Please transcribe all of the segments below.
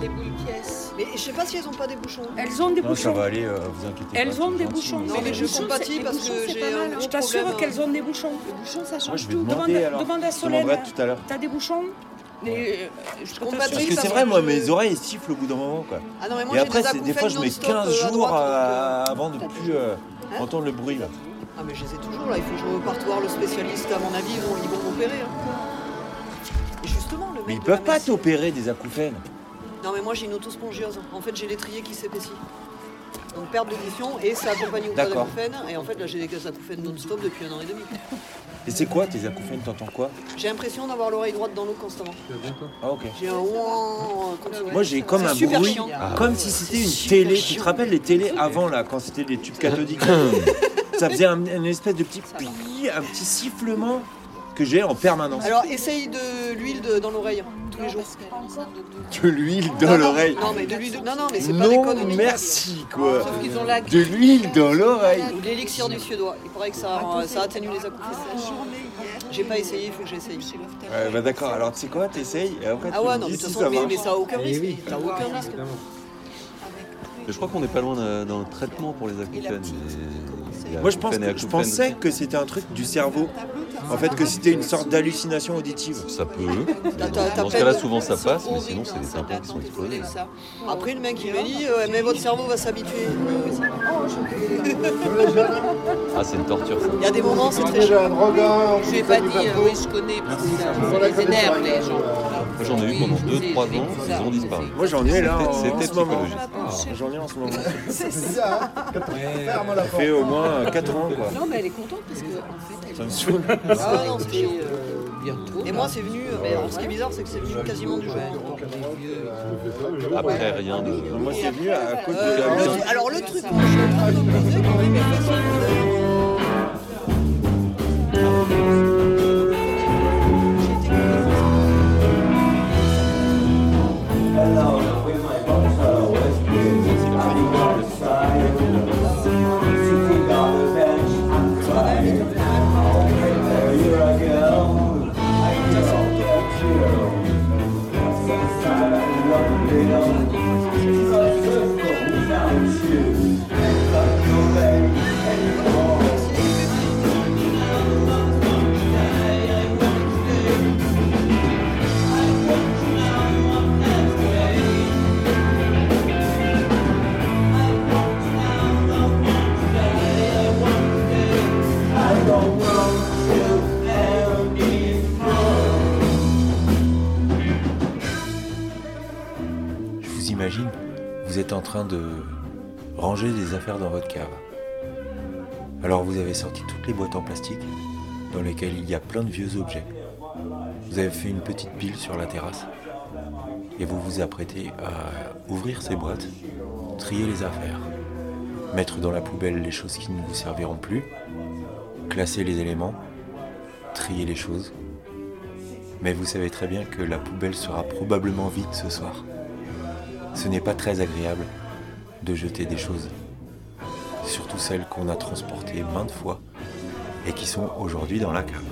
Les boules pièces. Mais je sais pas si elles ont pas des bouchons. Elles ont des Non, ça bouchons. va aller, euh, vous inquiétez pas. Elles ont des gentil. bouchons. Non, Mais je compatis parce bouchons, que j'ai un gros Je t'assure qu'elles ont des bouchons. Les bouchons, ça Moi, change je vais tout. demander Demande- alors. demande à Solène. demanderai tout à l'heure. T'as des bouchons euh, je Parce que c'est vrai, moi, je- mes oreilles sifflent au bout d'un moment, quoi. Ah non, mais moi Et j'ai après, des des fois, je mets non-stop, 15 euh, à jours droite, donc, à- euh, avant de plus euh, Hein entendre le bruit, là. Ah mais je les ai toujours là, il faut que je reparte voir le spécialiste, à mon avis, ils vont, ils vont m'opérer. hein. Et justement, le mec Mais ils peuvent pas t'opérer des acouphènes. Non mais moi j'ai une autospongiose. En fait j'ai l'étrier qui s'épaissit. Donc perte d'audition et ça accompagne au D'accord. d'acouphènes. Et en fait là j'ai des acouphènes non-stop depuis un an et demi. Et c'est quoi tes acouphènes? T'entends quoi? J'ai l'impression d'avoir l'oreille droite dans l'eau constamment. Ah, ok. J'ai un ouin continu. Moi, j'ai comme un super bruit, chiant. comme si c'était une télé. Tu te rappelles les télés avant, là, quand c'était des tubes cathodiques? Ça faisait un, une espèce de petit pi, un petit sifflement que j'ai en permanence. Alors essaye de l'huile dans l'oreille tous les jours. De l'huile dans l'oreille. Non mais de l'huile. Non non mais c'est pas des Non, merci, quoi. Sauf qu'ils ont la De l'huile dans l'oreille. Ou l'élixir du suédois. Il paraît que ça, ça atténue les acouphènes. J'ai pas essayé, il faut que j'essaye. Ouais, bah d'accord, alors tu sais quoi, t'essayes et après Ah tu ouais non mais dis de toute ça façon mais, ça a aucun Eh risque. oui, T'as aucun risque. je crois qu'on n'est pas loin d'un d'un traitement pour les acouphènes. Moi je, pense, et je pensais que c'était un truc du cerveau. En fait que c'était une sorte d'hallucination auditive. Ça peut. Dans ce cas-là, souvent ça passe, mais sinon, c'est ça tympans qui sont explosés. Après le mec il m'a dit euh, mais votre cerveau va s'habituer. Ah, c'est une torture, ça. Il y a des moments c'est très chiant. Je lui ai pas dit, euh, oui, je connais, parce que ça, les énerve, les gens. Moi, j'en ai eu pendant 2-3 ans, ils ont disparu. Moi j'en ai là C'était en ce moment. psychologique. J'en ai en ce moment. C'est ça, hein Ça fait au moins 4 ans quoi. Non, mais elle est contente parce que, en fait, elle Ça me saoule. Ah non c'est chiant. euh, bientôt. Et moi c'est venu, euh, mais alors, ce qui est bizarre c'est que c'est venu quasiment du jour. Après, rien de. Moi c'est venu à cause Euh, de la alors le truc que je suis en train de me poser quand même, il de ranger des affaires dans votre cave. Alors vous avez sorti toutes les boîtes en plastique dans lesquelles il y a plein de vieux objets. Vous avez fait une petite pile sur la terrasse et vous vous apprêtez à ouvrir ces boîtes, trier les affaires, mettre dans la poubelle les choses qui ne vous serviront plus, classer les éléments, trier les choses. Mais vous savez très bien que la poubelle sera probablement vide ce soir. Ce n'est pas très agréable de jeter des choses, surtout celles qu'on a transportées maintes fois et qui sont aujourd'hui dans la cave.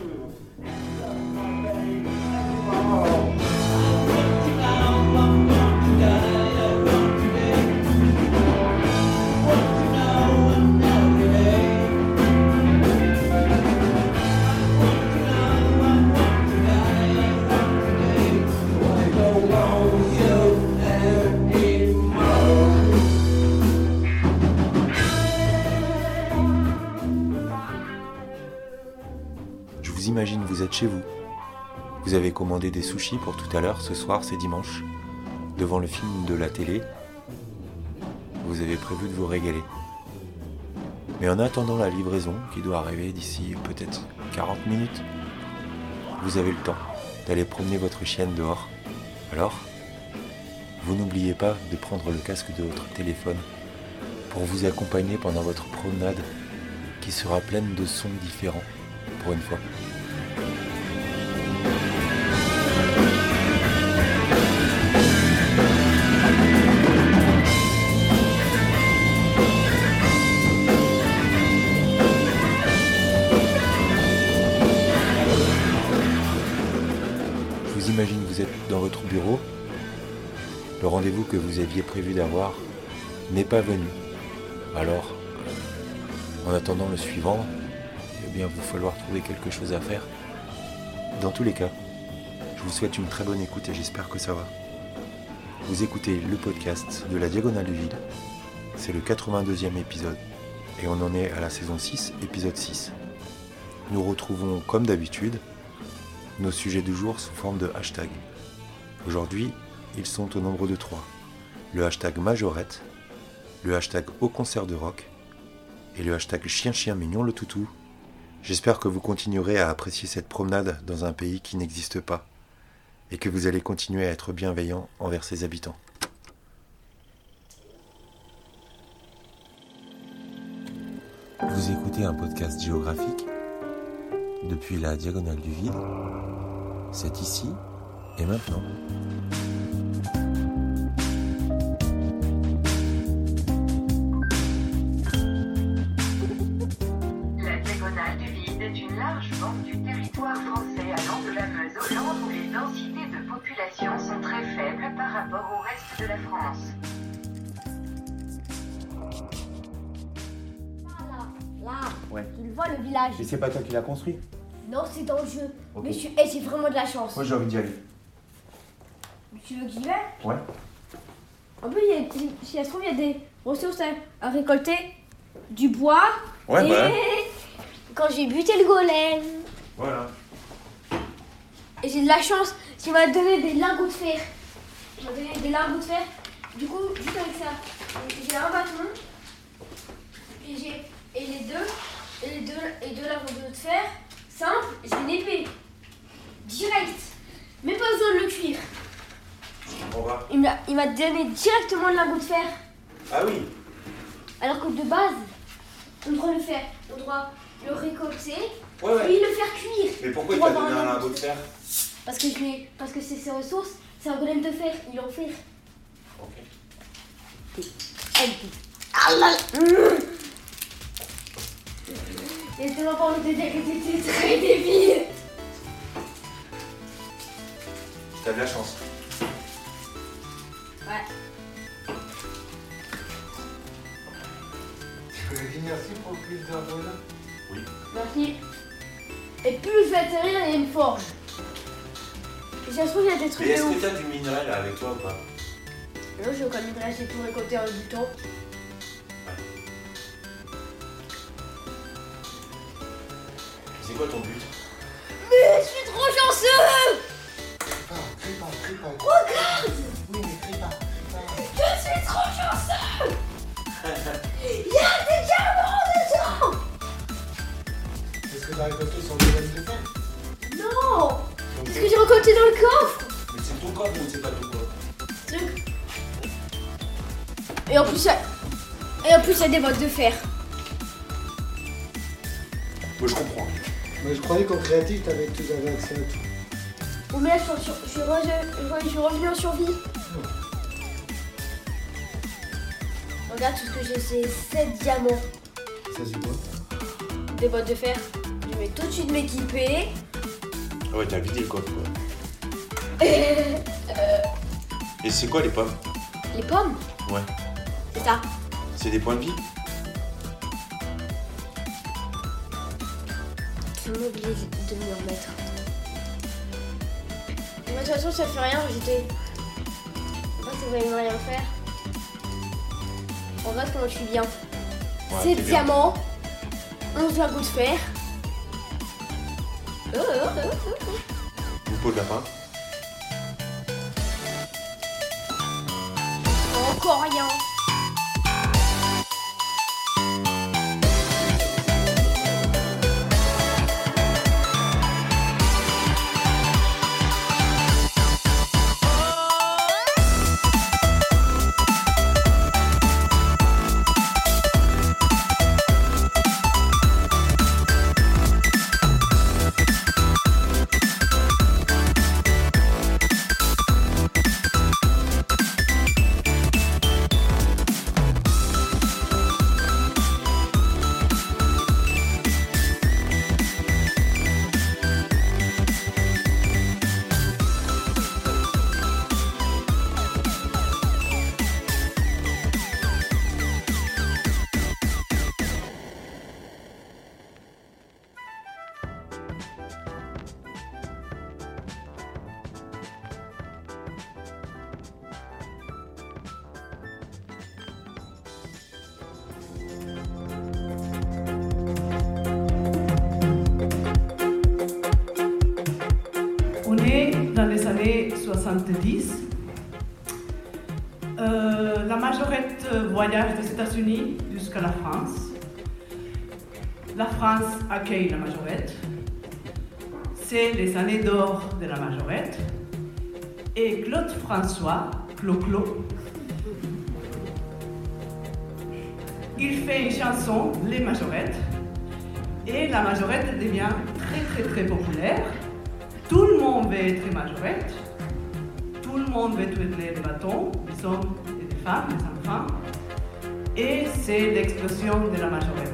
Commandé des sushis pour tout à l'heure, ce soir, c'est dimanche, devant le film de la télé. Vous avez prévu de vous régaler. Mais en attendant la livraison, qui doit arriver d'ici peut-être 40 minutes, vous avez le temps d'aller promener votre chienne dehors. Alors, vous n'oubliez pas de prendre le casque de votre téléphone pour vous accompagner pendant votre promenade qui sera pleine de sons différents pour une fois. Le rendez-vous que vous aviez prévu d'avoir n'est pas venu. Alors, euh, en attendant le suivant, eh bien, il va falloir trouver quelque chose à faire. Dans tous les cas, je vous souhaite une très bonne écoute et j'espère que ça va. Vous écoutez le podcast de la Diagonale du Vide. C'est le 82e épisode et on en est à la saison 6, épisode 6. Nous retrouvons comme d'habitude nos sujets du jour sous forme de hashtag. Aujourd'hui, ils sont au nombre de trois. Le hashtag Majorette, le hashtag Au concert de rock et le hashtag Chien Chien Mignon le Toutou. J'espère que vous continuerez à apprécier cette promenade dans un pays qui n'existe pas et que vous allez continuer à être bienveillant envers ses habitants. Vous écoutez un podcast géographique depuis la diagonale du vide. C'est ici et maintenant. La diagonale du vide est une large bande du territoire français allant de la Meuse au Land où les densités de population sont très faibles par rapport au reste de la France. Là, là, Ouais. tu le vois le village Et c'est pas toi qui l'as construit? Non, c'est dans le jeu. Mais je suis... j'ai vraiment de la chance. Moi j'ai envie d'y aller. Tu veux que j'y vais Ouais. En plus, il y a, si ça se trouve, il y a des ressources à, à récolter. Du bois. Ouais, et bah. quand j'ai buté le golem. Voilà. Et j'ai de la chance, il m'a donné des lingots de fer. Il m'a donné des lingots de fer. Du coup, juste avec ça, j'ai un bâton. Et j'ai et les deux, et les deux, et deux lingots de fer. Simple, j'ai une épée. Direct. Même pas besoin de le cuire. Il m'a donné directement le lingot de fer. Ah oui Alors que de base, on doit le faire. On doit le récolter, Ouais, puis le faire cuire. Mais pourquoi il t'a donné un lingot de fer? Parce que je parce que c'est ses ressources, c'est un golem de fer, il est en fer. Ok. Ah là. Et pas pour te dire que t'étais très débile. T'as de la chance. Ouais. Tu veux dire merci pour le plus d'arbres Merci. Et plus je vais atterrir, il y a une forge. Et ça se trouve, il y a des trucs de ouf. t'as du minerai là avec toi ou pas? Non, j'ai aucun minerai, j'ai tout récolté en du temps. C'est quoi ton but? Mais je suis trop chanceux Regarde t'as récolté sur le golem de fer Non C'est ce que j'ai récolté dans le coffre Mais c'est ton coffre ou c'est pas ton coffre. Et en plus, il y a- et en plus, il y a des bottes de fer. Moi je comprends. Mais je croyais qu'en créatif, t'avais tout avais accès à tout. Bon, mais là, je suis, je suis re- je suis revenu en survie. Regarde tout ce que j'ai, c'est 7 diamants. Ça c'est quoi Des bottes de fer. Je vais tout de suite m'équiper. Ah ouais, t'as vidé le coffre quoi. Et c'est quoi les pommes Les pommes, Ouais. c'est ça. C'est des points de vie J'ai oublié de me remettre. Mais de toute façon, ça fait rien, j'étais. Je sais pas si vous allez me rien faire. En vrai, comment je suis bien. Ouais, 7 t'es bien. diamants, 11 lingots de fer. Une peau de lapin Encore rien. 70. Euh, la majorette voyage des États-Unis jusqu'à la France. La France accueille la majorette. C'est les années d'or de la majorette. Et Claude François, Clo-Clo, il fait une chanson, Les Majorettes, et la majorette devient très très très populaire. Tout le monde veut être majorette, monde veut tourner les bâtons, les hommes et les femmes, les enfants, et c'est l'explosion de la majorette.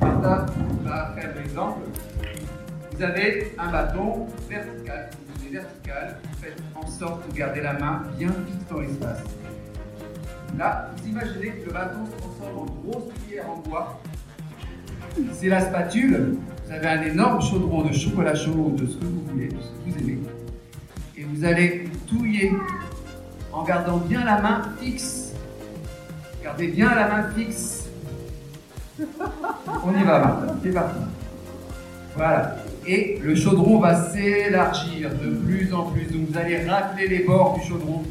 Martha va faire l'exemple. Vous avez un bâton vertical, vous êtes vertical, vous faites en sorte de garder la main bien fixe dans l'espace. Là, vous imaginez que le bâton se transforme en grosse cuillère en bois. C'est la spatule. Vous avez un énorme chaudron de chocolat chaud ou de ce que vous voulez, de ce que vous aimez. Et vous allez touiller en gardant bien la main fixe. Gardez bien la main fixe. On y va, Martha. C'est parti. Voilà. Et le chaudron va s'élargir de plus en plus. Donc vous allez racler les bords du chaudron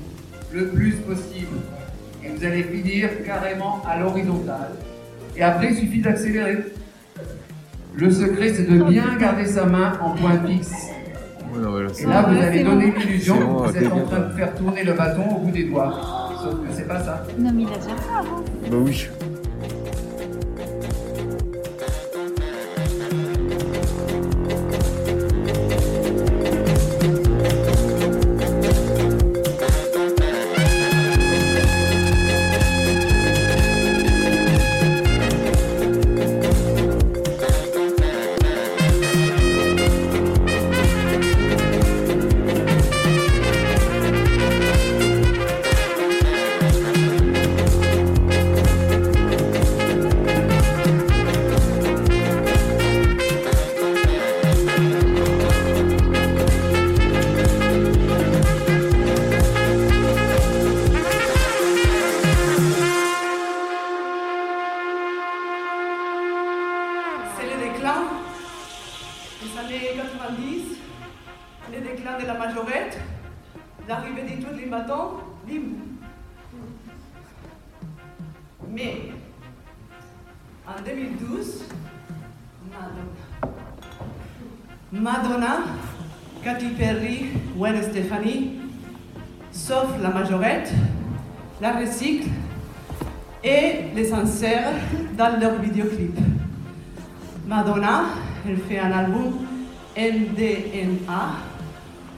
le plus possible. Et vous allez finir carrément à l'horizontale. Et après, il suffit d'accélérer. Le secret, c'est de bien garder sa main en point fixe. Et là, vous allez donner l'illusion que vous êtes en train de faire tourner le bâton au bout des doigts. Sauf que c'est pas ça. Non, mais il a déjà fait avant. Bah oui. Déclin des années 90, le déclin de la majorette, l'arrivée de tous les bâtons, bim. Mais en 2012, Madonna, Madonna, Katy Perry, Gwen Stefani, sauf la majorette, la recycle et les insèrent dans leur vidéoclip. Madonna, elle fait un album MDNA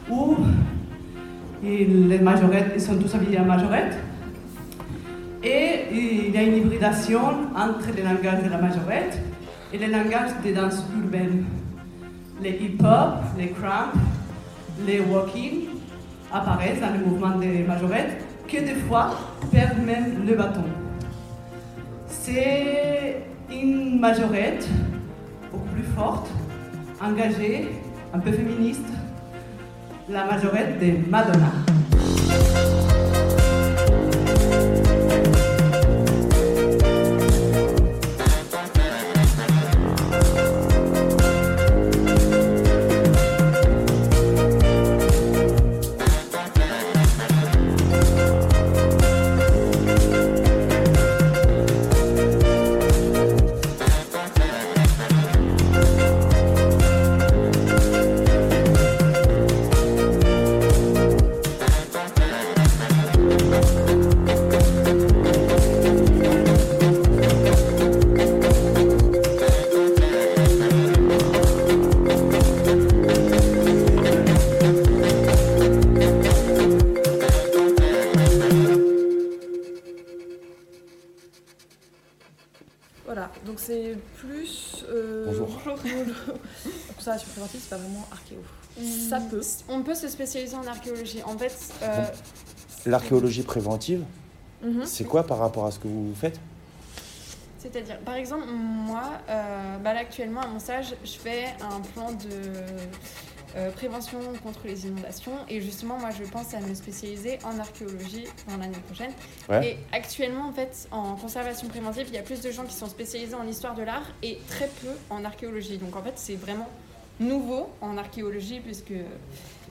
où les majorettes, ils sont tous habillés en majorette. Et il y a une hybridation entre le langage de la majorette et le langage des danses urbaines. Les hip-hop, les crump, les walking apparaissent dans le mouvement des majorettes qui des fois perdent même le bâton. C'est une majorette beaucoup plus forte, engagée, un peu féministe, la majorette de Madonna. C'est pas vraiment archéo. Hmm. Ça peut. On peut se spécialiser en archéologie. En fait, euh, L'archéologie préventive, Mhm. c'est quoi par rapport à ce que vous faites? C'est-à-dire, par exemple, moi, euh, bah là, actuellement, à mon stage, je fais un plan de euh, prévention contre les inondations. Et justement, moi, je pense à me spécialiser en archéologie dans l'année prochaine. Ouais. Et actuellement, en fait, en conservation préventive, il y a plus de gens qui sont spécialisés en histoire de l'art et très peu en archéologie. Donc, en fait, c'est vraiment nouveau en archéologie, puisque...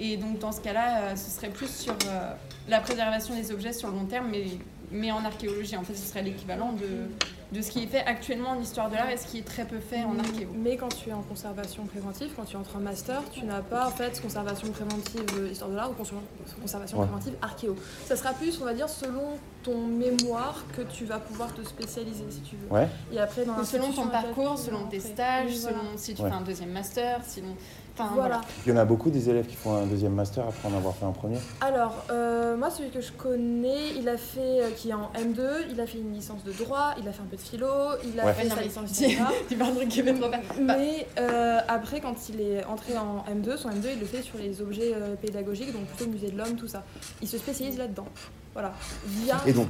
Et donc, dans ce cas-là, euh, ce serait plus sur euh, la préservation des objets sur le long terme, mais, mais en archéologie. En fait, ce serait l'équivalent de, de ce qui est fait actuellement en histoire de l'art et ce qui est très peu fait en archéo. Mais quand tu es en conservation préventive, quand tu entres en master, tu n'as pas en fait conservation préventive euh, histoire de l'art ou conser- conservation Ouais. préventive archéo. Ça sera plus, on va dire, selon ton mémoire que tu vas pouvoir te spécialiser si tu veux. Ouais. Et après, dans selon ton parcours, selon tes stages, Oui, voilà. selon si tu Ouais. fais un deuxième master, sinon... Enfin, Voilà. Il y en a beaucoup des élèves qui font un deuxième master après en avoir fait un premier Alors, euh, moi, celui que je connais, il a fait, euh, qui est en M2, il a fait une licence de droit, il a fait un peu de philo, il a Ouais. fait Ouais, non, sa mais licence tu- d'histoire. tu parles de trucs qui peur. Bah, Mais euh, après, quand il est entré en M2, son M2, il le fait sur les objets euh, pédagogiques, donc plutôt musée de l'homme, tout ça. Il se spécialise là-dedans. Voilà. Via. Et donc,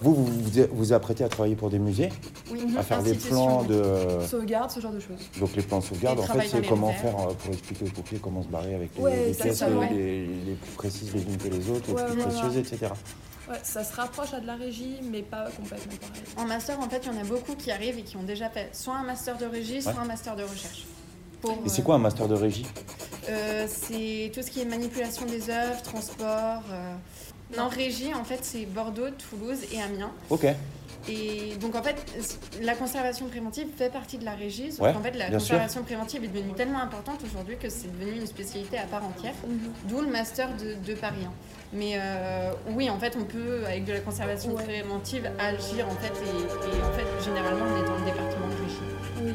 vous vous vous vous apprêtez à travailler pour des musées, oui, à faire des plans de... Sauvegarde, ce genre de choses. Donc les plans de sauvegarde, en fait, c'est les comment faire euh, pour expliquer aux pompiers comment se barrer avec les, Ouais, les pièces les, les- les plus précises les unes que les autres, les Ouais, plus voilà. précieuses, etc. Ouais, ça se rapproche à de la régie, mais pas complètement pareil. En master, en fait, il y en a beaucoup qui arrivent et qui ont déjà fait soit un master de régie, soit Ouais. un master de recherche. Pour, Et c'est euh, quoi un master de régie? euh, C'est tout ce qui est manipulation des œuvres, transport. euh. Non, régie, en fait, c'est Bordeaux, Toulouse et Amiens. Ok. Et donc en fait, la conservation préventive fait partie de la régie, sauf Ouais, qu'en fait la sûr. conservation préventive est devenue tellement importante aujourd'hui que c'est devenu une spécialité à part entière, d'où le master de, de Paris 1. Mais euh, oui, en fait, on peut, avec de la conservation Ouais. préventive, agir en fait, et, et en fait, généralement, on est dans le département de régie. Oui.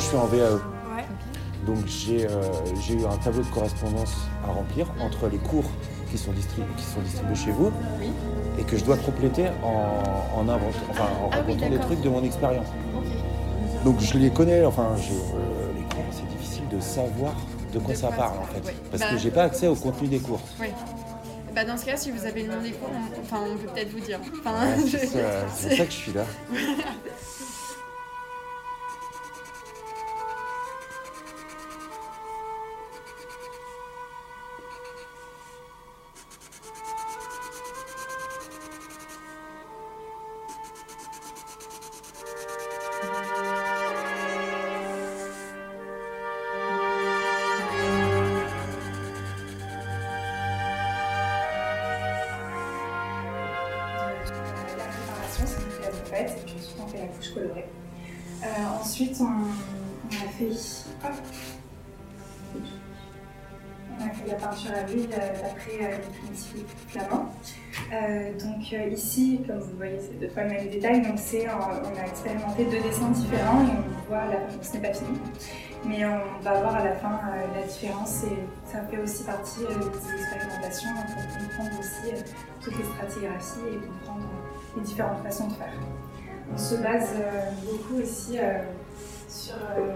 Je suis en VAE. Ouais. Donc j'ai euh, j'ai eu un tableau de correspondance à remplir entre les cours qui sont, distribués, qui sont distribués chez vous Oui. et que je dois compléter en, enfin, en Ah oui, racontant des trucs de mon expérience. Donc je les connais, enfin je- euh, les cours, c'est difficile de savoir de quoi De ça parle en fait. ouais. Parce Bah, que j'ai pas accès au contenu des cours. Oui. Bah, dans ce cas, si vous avez le nom des cours, on, enfin, on peut peut-être vous dire. Enfin, Ouais, c'est je- ça, c'est pour ça que je suis là. la couche colorée. Euh, ensuite, on, a fait. la peinture à l'huile euh, d'après euh, les primitifs flamands. Euh, donc ici, comme vous voyez, c'est deux fois le même détail. Donc c'est, on a expérimenté deux dessins différents et on voit, la, ce n'est pas fini. Mais on va voir à la fin la différence et ça fait aussi partie des expérimentations pour comprendre aussi toutes les stratigraphies et comprendre les différentes façons de faire. On se base euh, beaucoup aussi euh, sur euh,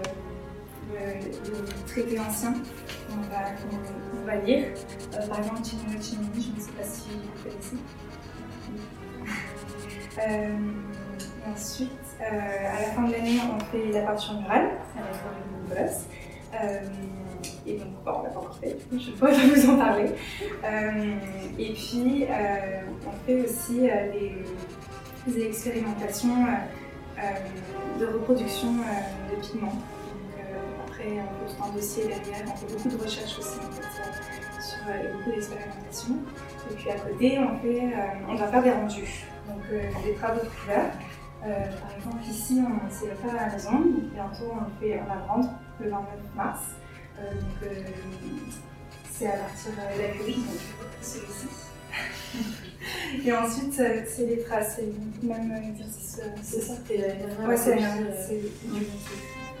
le, le traité ancien qu'on va, lire. Par exemple, Chinino Chinini, je ne sais pas si vous connaissez. Ensuite, à la fin de l'année, on fait la peinture murale avec une Bolos. Euh, et donc, bon, on l'a pas encore fait, je pourrais pas vous en parler. Et puis, on fait aussi des, des expérimentations euh, euh, de reproduction euh, de pigments. Après, on fait tout un dossier derrière, on fait beaucoup de recherches aussi fait, sur beaucoup d'expérimentations. Et puis à côté, on, fait, on va faire des rendus, donc des travaux de couleur. Par exemple, ici, on s'est fait à la maison. Bientôt, on fait en Lavande le 29 mars. Donc, c'est à partir euh, d'accueil, donc. Et ensuite, euh, c'est les traces, c'est le même exercice. euh, C'est ça, la dernière Ouais, c'est la euh,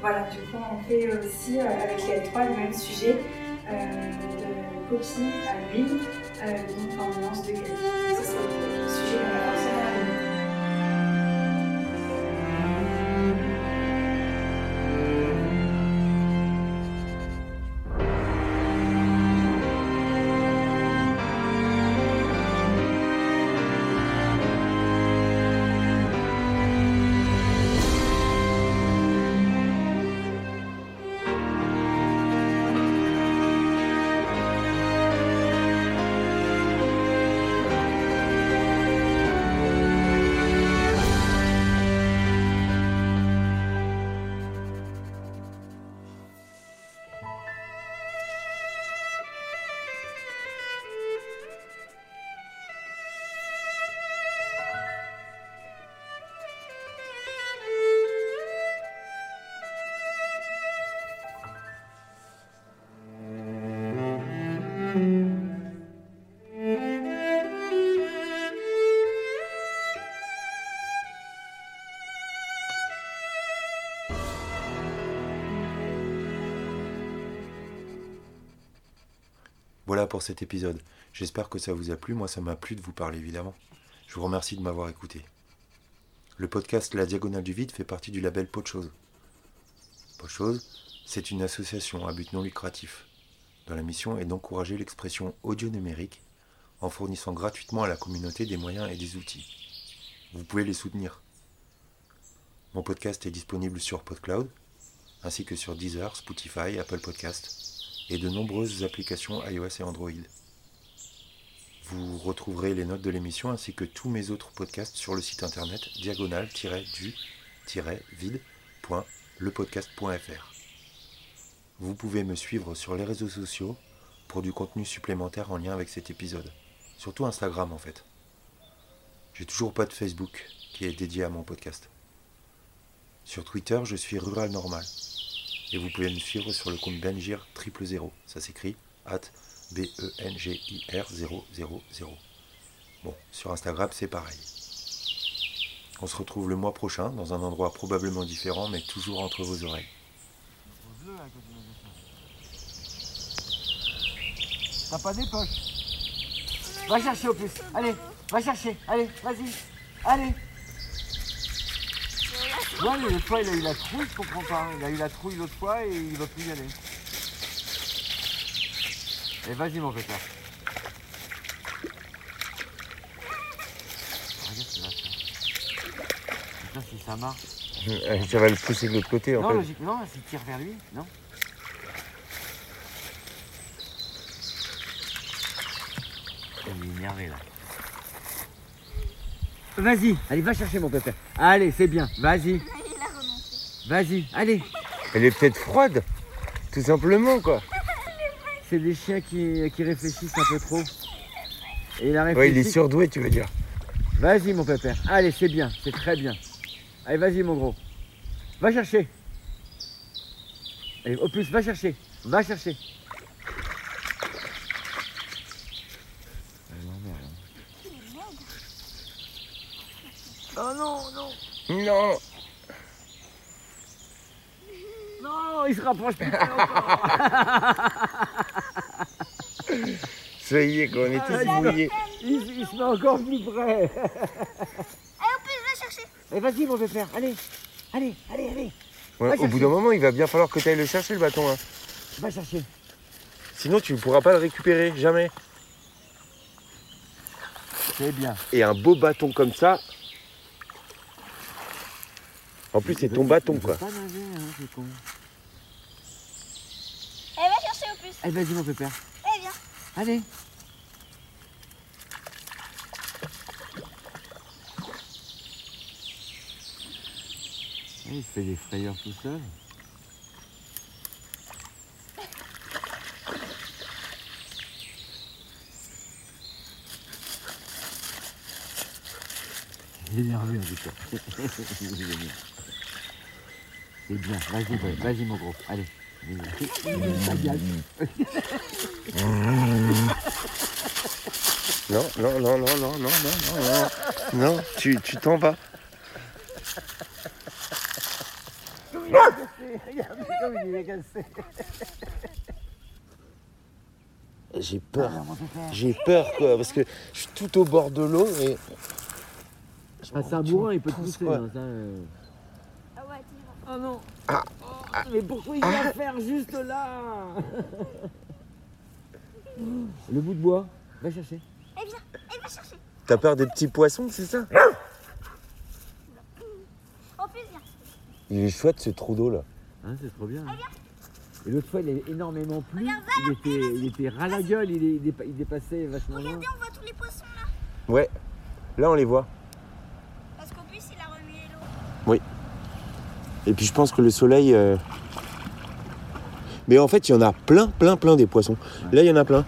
Voilà, du coup, on fait aussi euh, avec les trois le même sujet euh, de copie à l'huile, euh, donc en nuance de gris. Voilà pour cet épisode. J'espère que ça vous a plu. Moi, ça m'a plu de vous parler, évidemment. Je vous remercie de m'avoir écouté. Le podcast La Diagonale du Vide fait partie du label Pot de c'est une association à but non lucratif, dont la mission est d'encourager l'expression audio-numérique en fournissant gratuitement à la communauté des moyens et des outils. Vous pouvez les soutenir. Mon podcast est disponible sur PodCloud, ainsi que sur Deezer, Spotify, Apple Podcast et de nombreuses applications iOS et Android. Vous retrouverez les notes de l'émission ainsi que tous mes autres podcasts sur le site internet diagonal-du-vide.lepodcast.fr. Vous pouvez me suivre sur les réseaux sociaux pour du contenu supplémentaire en lien avec cet épisode. Surtout Instagram en fait. J'ai toujours pas de Facebook qui est dédié à mon podcast. Sur Twitter, je suis Rural Normal. Et vous pouvez me suivre sur le compte Benjir 000. Ça s'écrit at B-E-N-G-I-R 000. Bon, sur Instagram, c'est pareil. On se retrouve le mois prochain dans un endroit probablement différent, mais toujours entre vos oreilles. T'as pas des Va chercher au plus. Allez, va chercher. Allez, vas-y. Allez. Ouais, mais l'autre fois, il a eu la trouille, je comprends pas. Il a eu la trouille l'autre fois et il va plus y aller. Et vas-y, mon pépère. Regarde ce qu'il va faire. Putain, si ça marche. Ça va le pousser de l'autre côté en non, fait. logiquement, s'il tire vers lui, non Il est énervé là. Vas-y, allez, va chercher mon pépère. Allez, c'est bien, vas-y. Vas-y, allez. Elle est peut-être froide, tout simplement quoi. C'est des chiens qui, qui réfléchissent un peu trop. Et il a réfléchi. Ouais, il est surdoué, tu veux dire. Vas-y, mon pépère. Allez, c'est bien, c'est très bien. Allez, vas-y, mon gros. Va chercher. Allez, au plus, va chercher. Va chercher. Oh non, non. Non. Non, il se rapproche plus près encore. Ça y est, quoi, on est Ah, tous il- mouillés. Il, il se met encore plus près. Allez, on peut, va chercher. Allez, vas-y, mon pépère. Allez, allez, allez, allez. Ouais, au bout d'un moment, il va bien falloir que tu ailles le chercher le bâton. hein. Va chercher. Sinon, tu ne pourras pas le récupérer, jamais. C'est bien. Et un beau bâton comme ça. En plus, c'est ton bâton, quoi. Pas nager, hein, con. Allez, va chercher au plus. Allez, vas-y, mon pépère. Allez, viens. Allez. Il se fait des frayeurs tout seul. Il est énervé en tout cas. C'est bien, vas-y, boy, vas-y mon gros, allez. Non, non, non, non, non, non, non, non, non. Non, tu tu t'en vas. Regarde comme il est cassé. J'ai peur. J'ai peur quoi, parce que je suis tout au bord de l'eau et. Ah, c'est un bourrin, il peut te pousser. hein, ça, euh. Oh non Ah, Mais pourquoi il ah. va faire juste là Le bout de bois, va chercher. Eh bien, eh va chercher. T'as peur des petits poissons, c'est ça? En plus, viens. Il est chouette ce trou d'eau là. Hein, c'est trop bien. Et l'autre fois, il a énormément plu. Il était, il était ras la gueule, il, est- il dépa- il dépassait vachement loin. Regardez, on voit tous les poissons là. Ouais. Là on les voit. Et puis je pense que le soleil. euh, Mais en fait, il y en a plein, plein, plein des poissons. Là, il y en a plein.